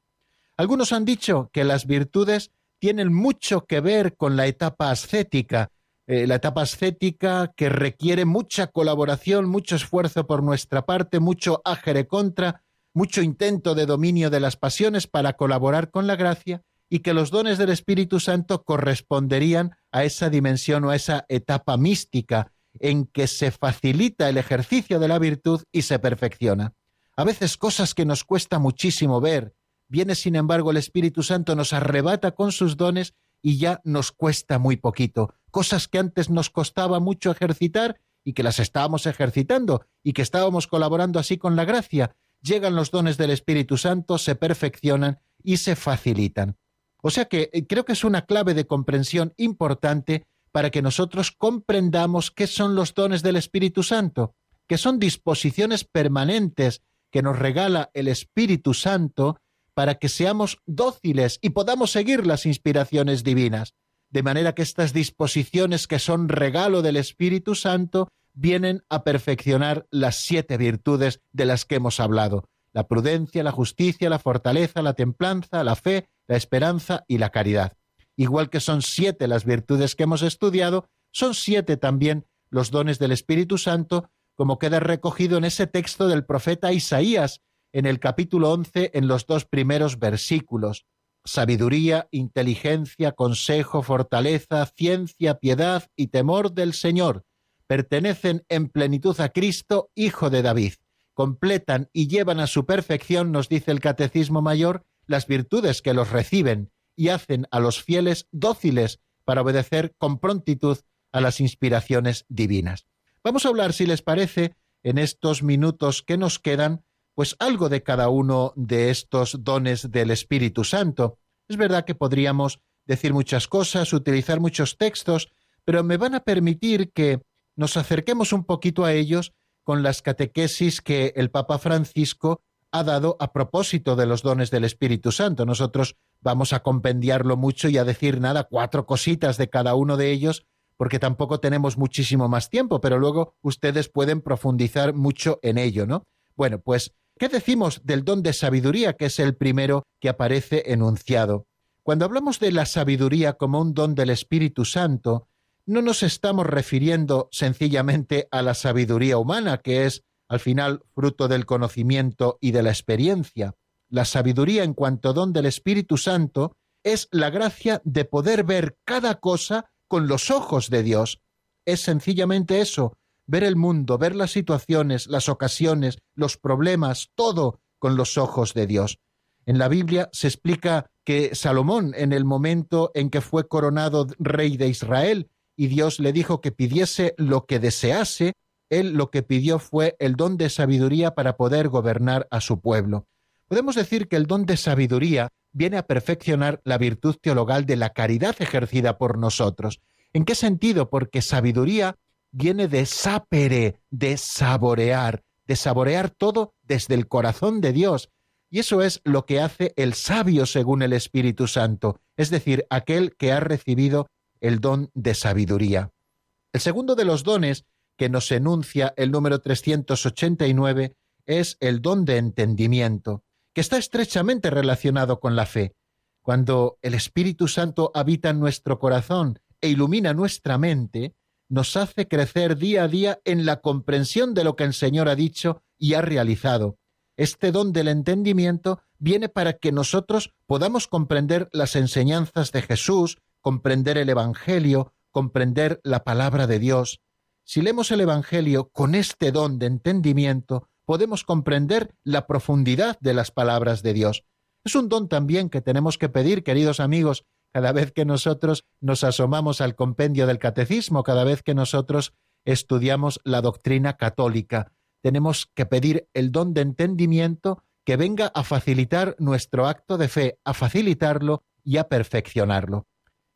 Algunos han dicho que las virtudes tienen mucho que ver con la etapa ascética, eh, la etapa ascética que requiere mucha colaboración, mucho esfuerzo por nuestra parte, mucho ágere contra, mucho intento de dominio de las pasiones para colaborar con la gracia y que los dones del Espíritu Santo corresponderían a esa dimensión o a esa etapa mística en que se facilita el ejercicio de la virtud y se perfecciona. A veces cosas que nos cuesta muchísimo ver, viene sin embargo el Espíritu Santo, nos arrebata con sus dones y ya nos cuesta muy poquito. Cosas que antes nos costaba mucho ejercitar y que las estábamos ejercitando y que estábamos colaborando así con la gracia. Llegan los dones del Espíritu Santo, se perfeccionan y se facilitan. O sea que eh, creo que es una clave de comprensión importante para que nosotros comprendamos qué son los dones del Espíritu Santo, que son disposiciones permanentes que nos regala el Espíritu Santo para que seamos dóciles y podamos seguir las inspiraciones divinas, de manera que estas disposiciones que son regalo del Espíritu Santo vienen a perfeccionar las siete virtudes de las que hemos hablado, la prudencia, la justicia, la fortaleza, la templanza, la fe, la esperanza y la caridad. Igual que son siete las virtudes que hemos estudiado, son siete también los dones del Espíritu Santo, como queda recogido en ese texto del profeta Isaías, en el capítulo 11 en los dos primeros versículos. Sabiduría, inteligencia, consejo, fortaleza, ciencia, piedad y temor del Señor pertenecen en plenitud a Cristo, Hijo de David. Completan y llevan a su perfección, nos dice el Catecismo Mayor, las virtudes que los reciben y hacen a los fieles dóciles para obedecer con prontitud a las inspiraciones divinas. Vamos a hablar, si les parece, en estos minutos que nos quedan, pues algo de cada uno de estos dones del Espíritu Santo. Es verdad que podríamos decir muchas cosas, utilizar muchos textos, pero me van a permitir que nos acerquemos un poquito a ellos con las catequesis que el Papa Francisco ha dado a propósito de los dones del Espíritu Santo. Nosotros vamos a compendiarlo mucho y a decir nada, cuatro cositas de cada uno de ellos, porque tampoco tenemos muchísimo más tiempo, pero luego ustedes pueden profundizar mucho en ello, ¿no? Bueno, pues ¿Qué decimos del don de sabiduría, que es el primero que aparece enunciado? Cuando hablamos de la sabiduría como un don del Espíritu Santo, no nos estamos refiriendo sencillamente a la sabiduría humana, que es, al final, fruto del conocimiento y de la experiencia. La sabiduría en cuanto don del Espíritu Santo es la gracia de poder ver cada cosa con los ojos de Dios. Es sencillamente eso, ver el mundo, ver las situaciones, las ocasiones, los problemas, todo con los ojos de Dios. En la Biblia se explica que Salomón, en el momento en que fue coronado rey de Israel y Dios le dijo que pidiese lo que desease, él lo que pidió fue el don de sabiduría para poder gobernar a su pueblo. Podemos decir que el don de sabiduría viene a perfeccionar la virtud teologal de la caridad ejercida por nosotros. ¿En qué sentido? Porque sabiduría viene de sapere, de saborear, de saborear todo desde el corazón de Dios. Y eso es lo que hace el sabio según el Espíritu Santo, es decir, aquel que ha recibido el don de sabiduría. El segundo de los dones que nos enuncia el número 389 es el don de entendimiento, que está estrechamente relacionado con la fe. Cuando el Espíritu Santo habita en nuestro corazón e ilumina nuestra mente, nos hace crecer día a día en la comprensión de lo que el Señor ha dicho y ha realizado. Este don del entendimiento viene para que nosotros podamos comprender las enseñanzas de Jesús, comprender el Evangelio, comprender la palabra de Dios. Si leemos el Evangelio con este don de entendimiento, podemos comprender la profundidad de las palabras de Dios. Es un don también que tenemos que pedir, queridos amigos, cada vez que nosotros nos asomamos al compendio del catecismo, cada vez que nosotros estudiamos la doctrina católica. Tenemos que pedir el don de entendimiento que venga a facilitar nuestro acto de fe, a facilitarlo y a perfeccionarlo.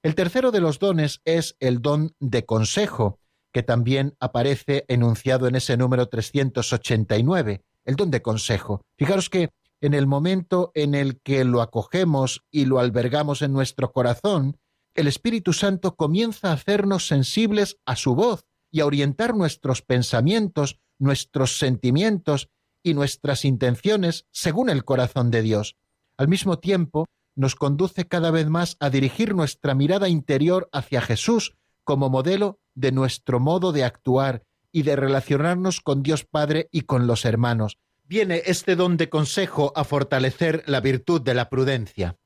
El tercero de los dones es el don de consejo, que también aparece enunciado en ese número 389, el don de consejo. Fijaros que en el momento en el que lo acogemos y lo albergamos en nuestro corazón, el Espíritu Santo comienza a hacernos sensibles a su voz y a orientar nuestros pensamientos, nuestros sentimientos y nuestras intenciones según el corazón de Dios. Al mismo tiempo, nos conduce cada vez más a dirigir nuestra mirada interior hacia Jesús como modelo de nuestro modo de actuar y de relacionarnos con Dios Padre y con los hermanos. Viene este don de consejo a fortalecer la virtud de la prudencia.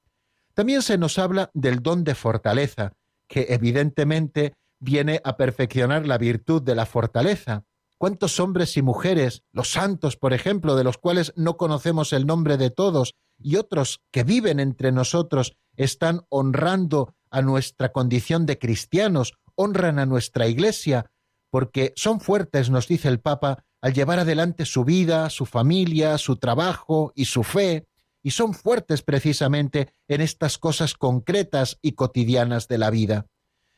También se nos habla del don de fortaleza, que evidentemente viene a perfeccionar la virtud de la fortaleza. ¿Cuántos hombres y mujeres, los santos, por ejemplo, de los cuales no conocemos el nombre de todos, y otros que viven entre nosotros están honrando a nuestra condición de cristianos, honran a nuestra Iglesia, porque son fuertes, nos dice el Papa, al llevar adelante su vida, su familia, su trabajo y su fe, y son fuertes precisamente en estas cosas concretas y cotidianas de la vida.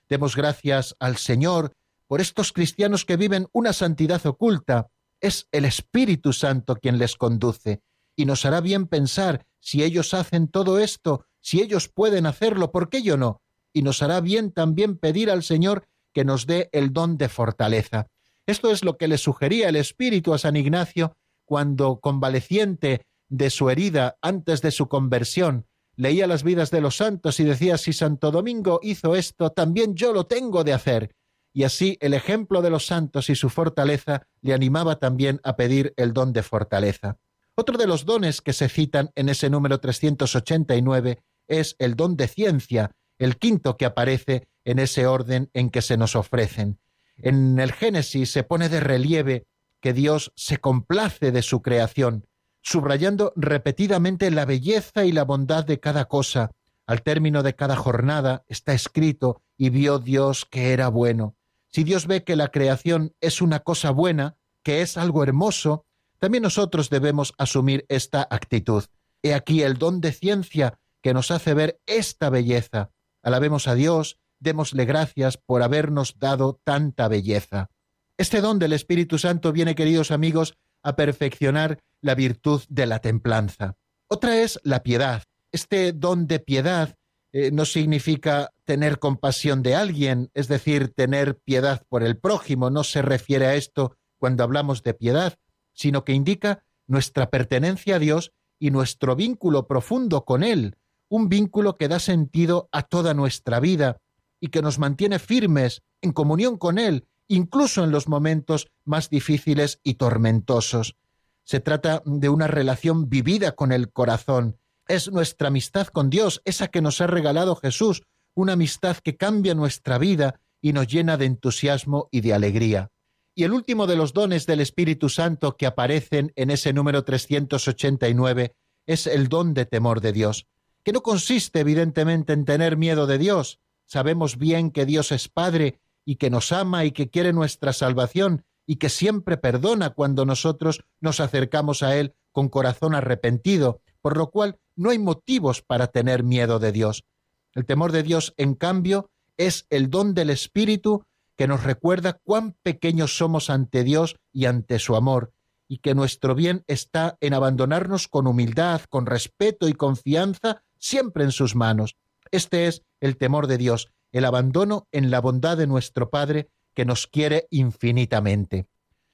Demos gracias al Señor por estos cristianos que viven una santidad oculta. Es el Espíritu Santo quien les conduce, y nos hará bien pensar si ellos hacen todo esto, si ellos pueden hacerlo, ¿por qué yo no? Y nos hará bien también pedir al Señor que nos dé el don de fortaleza. Esto es lo que le sugería el Espíritu a San Ignacio cuando, convaleciente de su herida antes de su conversión, leía las vidas de los santos y decía, si Santo Domingo hizo esto, también yo lo tengo de hacer. Y así el ejemplo de los santos y su fortaleza le animaba también a pedir el don de fortaleza. Otro de los dones que se citan en ese número 389 es el don de ciencia, el quinto que aparece en ese orden en que se nos ofrecen. En el Génesis se pone de relieve que Dios se complace de su creación, subrayando repetidamente la belleza y la bondad de cada cosa. Al término de cada jornada está escrito, y vio Dios que era bueno. Si Dios ve que la creación es una cosa buena, que es algo hermoso, también nosotros debemos asumir esta actitud. He aquí el don de ciencia que nos hace ver esta belleza. Alabemos a Dios, démosle gracias por habernos dado tanta belleza. Este don del Espíritu Santo viene, queridos amigos, a perfeccionar la virtud de la templanza. Otra es la piedad. Este don de piedad eh, no significa tener compasión de alguien, es decir, tener piedad por el prójimo, no se refiere a esto cuando hablamos de piedad, sino que indica nuestra pertenencia a Dios y nuestro vínculo profundo con Él, un vínculo que da sentido a toda nuestra vida y que nos mantiene firmes en comunión con Él, incluso en los momentos más difíciles y tormentosos. Se trata de una relación vivida con el corazón. Es nuestra amistad con Dios, esa que nos ha regalado Jesús, una amistad que cambia nuestra vida y nos llena de entusiasmo y de alegría. Y el último de los dones del Espíritu Santo que aparecen en ese número 389 es el don de temor de Dios, que no consiste evidentemente en tener miedo de Dios. Sabemos bien que Dios es Padre y que nos ama y que quiere nuestra salvación y que siempre perdona cuando nosotros nos acercamos a Él con corazón arrepentido, por lo cual no hay motivos para tener miedo de Dios. El temor de Dios, en cambio, es el don del Espíritu que nos recuerda cuán pequeños somos ante Dios y ante su amor, y que nuestro bien está en abandonarnos con humildad, con respeto y confianza siempre en sus manos. Este es el temor de Dios, el abandono en la bondad de nuestro Padre que nos quiere infinitamente.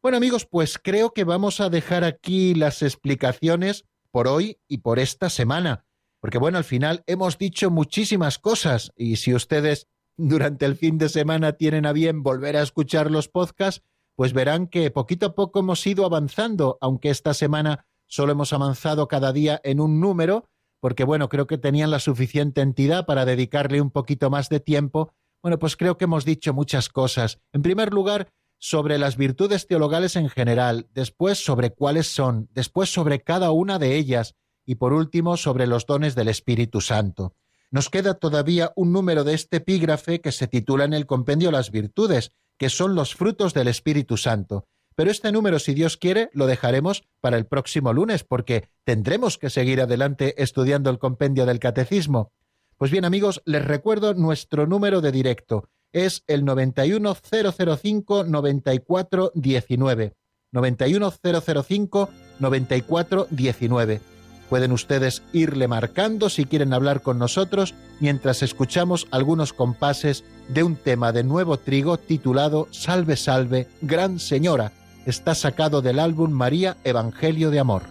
Bueno amigos, pues creo que vamos a dejar aquí las explicaciones por hoy y por esta semana, porque bueno, al final hemos dicho muchísimas cosas y si ustedes durante el fin de semana tienen a bien volver a escuchar los podcasts, pues verán que poquito a poco hemos ido avanzando, aunque esta semana solo hemos avanzado cada día en un número, porque bueno, creo que tenían la suficiente entidad para dedicarle un poquito más de tiempo. Bueno, pues creo que hemos dicho muchas cosas. En primer lugar, sobre las virtudes teologales en general, después sobre cuáles son, después sobre cada una de ellas y por último sobre los dones del Espíritu Santo. Nos queda todavía un número de este epígrafe que se titula en el compendio Las virtudes, que son los frutos del Espíritu Santo. Pero este número, si Dios quiere, lo dejaremos para el próximo lunes, porque tendremos que seguir adelante estudiando el compendio del Catecismo. Pues bien, amigos, les recuerdo nuestro número de directo. Es el 91005-9419. 91005-9419. Pueden ustedes irle marcando si quieren hablar con nosotros mientras escuchamos algunos compases de un tema de Nuevo Trigo titulado Salve, salve, Gran Señora. Está sacado del álbum María Evangelio de Amor.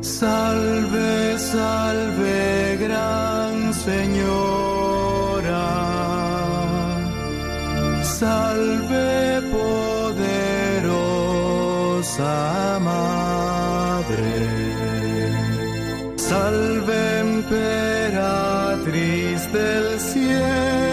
Salve, salve, gran Señora. Salve, poderosa Madre. Salve, emperatriz del cielo.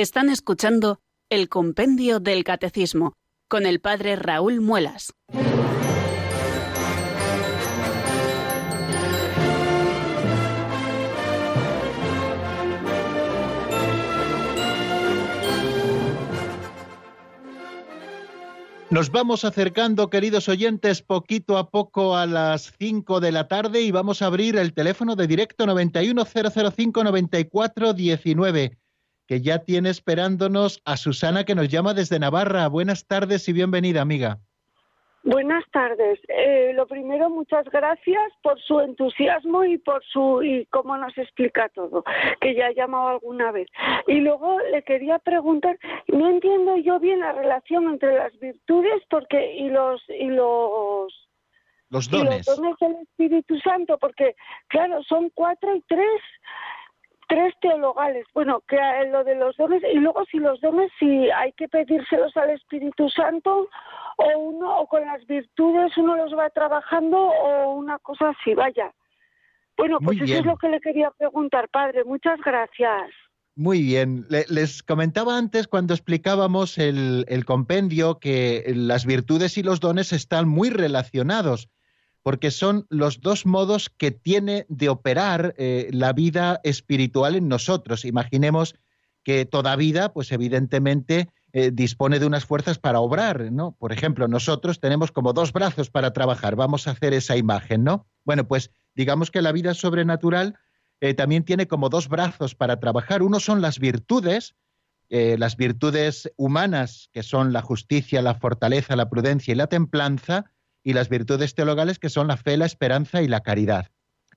Están escuchando el Compendio del Catecismo con el Padre Raúl Muelas.
Nos vamos acercando, queridos oyentes, poquito a poco a las 5 de la tarde y vamos a abrir el teléfono de directo 910059419, que ya tiene esperándonos a Susana que nos llama desde Navarra. Buenas tardes y bienvenida, amiga.
Buenas tardes. Eh, lo primero, muchas gracias por su entusiasmo y por su y cómo nos explica todo, que ya ha llamado alguna vez. Y luego le quería preguntar, no entiendo yo bien la relación entre las virtudes, porque y los y los
los dones.
Y los dones del Espíritu Santo, porque claro, son cuatro y tres tres teologales. Bueno, que lo de los dones, y luego si los dones, si hay que pedírselos al Espíritu Santo, o uno, o con las virtudes uno los va trabajando, o una cosa así, vaya. Bueno, pues eso es lo que le quería preguntar, padre. Muchas gracias.
Muy bien. les comentaba antes cuando explicábamos el, el compendio que las virtudes y los dones están muy relacionados porque son los dos modos que tiene de operar eh, la vida espiritual en nosotros. Imaginemos que toda vida, pues evidentemente, eh, dispone de unas fuerzas para obrar, ¿no? Por ejemplo, nosotros tenemos como dos brazos para trabajar, vamos a hacer esa imagen, ¿no? Bueno, pues digamos que la vida sobrenatural eh, también tiene como dos brazos para trabajar. Uno son las virtudes, las virtudes humanas, que son la justicia, la fortaleza, la prudencia y la templanza, y las virtudes teologales que son la fe, la esperanza y la caridad.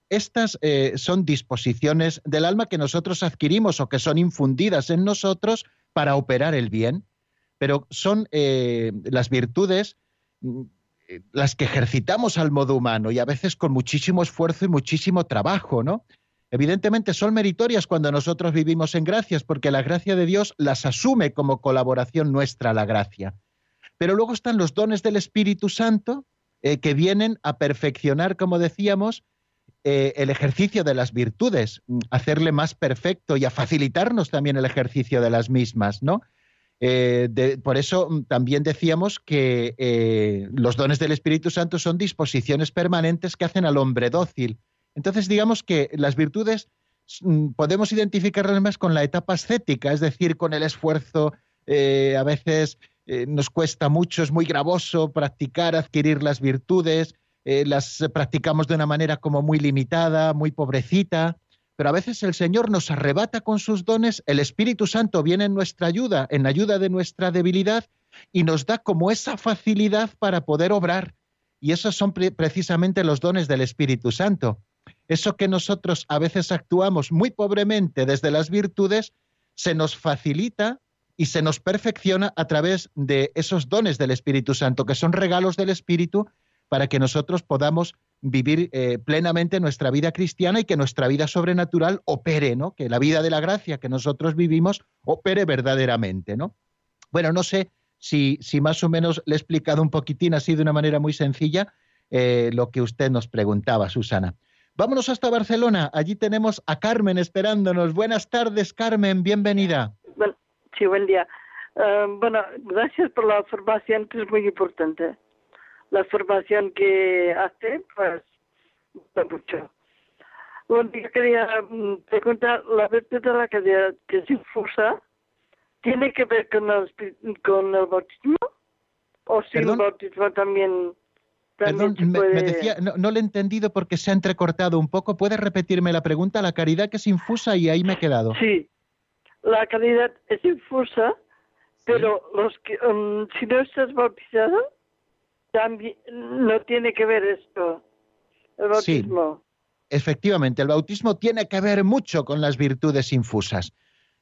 Estas eh, son disposiciones del alma que nosotros adquirimos o que son infundidas en nosotros para operar el bien, pero son eh, las virtudes mm, las que ejercitamos al modo humano y a veces con muchísimo esfuerzo y muchísimo trabajo, ¿no? Evidentemente son meritorias cuando nosotros vivimos en gracias, porque la gracia de Dios las asume como colaboración nuestra la gracia. Pero luego están los dones del Espíritu Santo, eh, que vienen a perfeccionar, como decíamos, eh, el ejercicio de las virtudes, mm, hacerle más perfecto y a facilitarnos también el ejercicio de las mismas, ¿no? Eh, por eso mm, también decíamos que los dones del Espíritu Santo son disposiciones permanentes que hacen al hombre dócil. Entonces, digamos que las virtudes mm, podemos identificarlas más con la etapa ascética, es decir, con el esfuerzo a veces eh, nos cuesta mucho, es muy gravoso practicar, adquirir las virtudes, eh, las practicamos de una manera como muy limitada, muy pobrecita, pero a veces el Señor nos arrebata con sus dones, el Espíritu Santo viene en nuestra ayuda, en ayuda de nuestra debilidad, y nos da como esa facilidad para poder obrar. Y esos son precisamente los dones del Espíritu Santo. Eso que nosotros a veces actuamos muy pobremente desde las virtudes, se nos facilita y se nos perfecciona a través de esos dones del Espíritu Santo, que son regalos del Espíritu para que nosotros podamos vivir eh, plenamente nuestra vida cristiana y que nuestra vida sobrenatural opere, ¿no? Que la vida de la gracia que nosotros vivimos opere verdaderamente, ¿no? Bueno, no sé si, más o menos le he explicado un poquitín así de una manera muy sencilla eh, lo que usted nos preguntaba, Susana. Vámonos hasta Barcelona. Allí tenemos a Carmen esperándonos. Buenas tardes, Carmen. Bienvenida.
Sí, buen día. Eh, bueno, gracias por la formación que es muy importante. La formación que hace, pues, mucho. Bueno, yo quería mm, preguntar, ¿la virtud de la caridad que es infusa tiene que ver con el, con el bautismo? ¿O sin el bautismo también?
Perdón, me, decía, no, no, le he entendido porque se ha entrecortado un poco. ¿Puede repetirme la pregunta? La caridad que es infusa y ahí me he quedado.
Sí, la caridad es infusa, pero los que, um, si no estás bautizado, también no tiene que ver esto, el bautismo.
Efectivamente, el bautismo tiene que ver mucho con las virtudes infusas.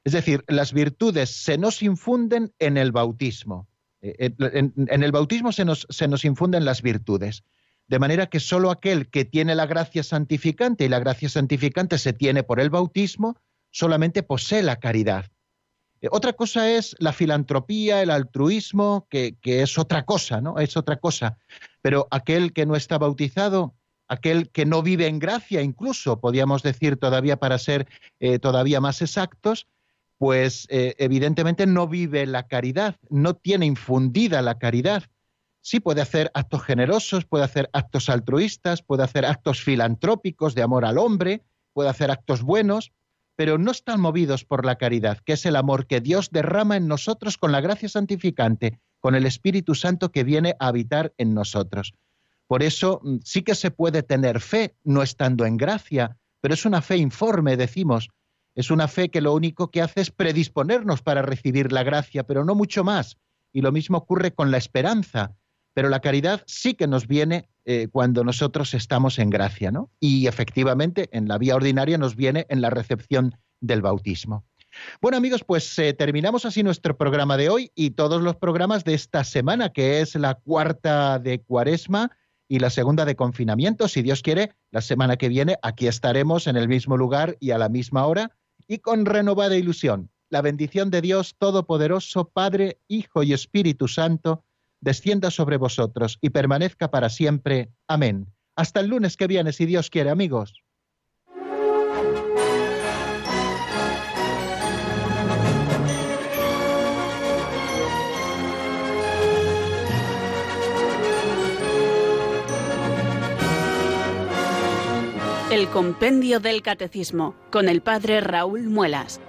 Es decir, las virtudes se nos infunden en el bautismo. Eh, eh, en, en el bautismo se nos, se nos infunden las virtudes. De manera que solo aquel que tiene la gracia santificante, y la gracia santificante se tiene por el bautismo, solamente posee la caridad. Eh, otra cosa es la filantropía, el altruismo, que, es otra cosa, ¿no? Es otra cosa. Pero aquel que no está bautizado, aquel que no vive en gracia, incluso, podríamos decir todavía para ser eh, todavía más exactos, pues eh, evidentemente no vive la caridad, no tiene infundida la caridad. Sí puede hacer actos generosos, puede hacer actos altruistas, puede hacer actos filantrópicos de amor al hombre, puede hacer actos buenos, pero no están movidos por la caridad, que es el amor que Dios derrama en nosotros con la gracia santificante, con el Espíritu Santo que viene a habitar en nosotros. Por eso mm, sí que se puede tener fe no estando en gracia, pero es una fe informe, decimos. Es una fe que lo único que hace es predisponernos para recibir la gracia, pero no mucho más. Y lo mismo ocurre con la esperanza. pero la caridad sí que nos viene eh, cuando nosotros estamos en gracia, ¿no? Y efectivamente en la vía ordinaria nos viene en la recepción del bautismo. Bueno amigos, pues eh, terminamos así nuestro programa de hoy y todos los programas de esta semana, que es la cuarta de cuaresma y la segunda de confinamiento. Si Dios quiere, la semana que viene aquí estaremos en el mismo lugar y a la misma hora y con renovada ilusión. La bendición de Dios Todopoderoso, Padre, Hijo y Espíritu Santo, descienda sobre vosotros y permanezca para siempre. Amén. Hasta el lunes que viene, si Dios quiere, amigos.
El Compendio del Catecismo con el Padre Raúl Muelas.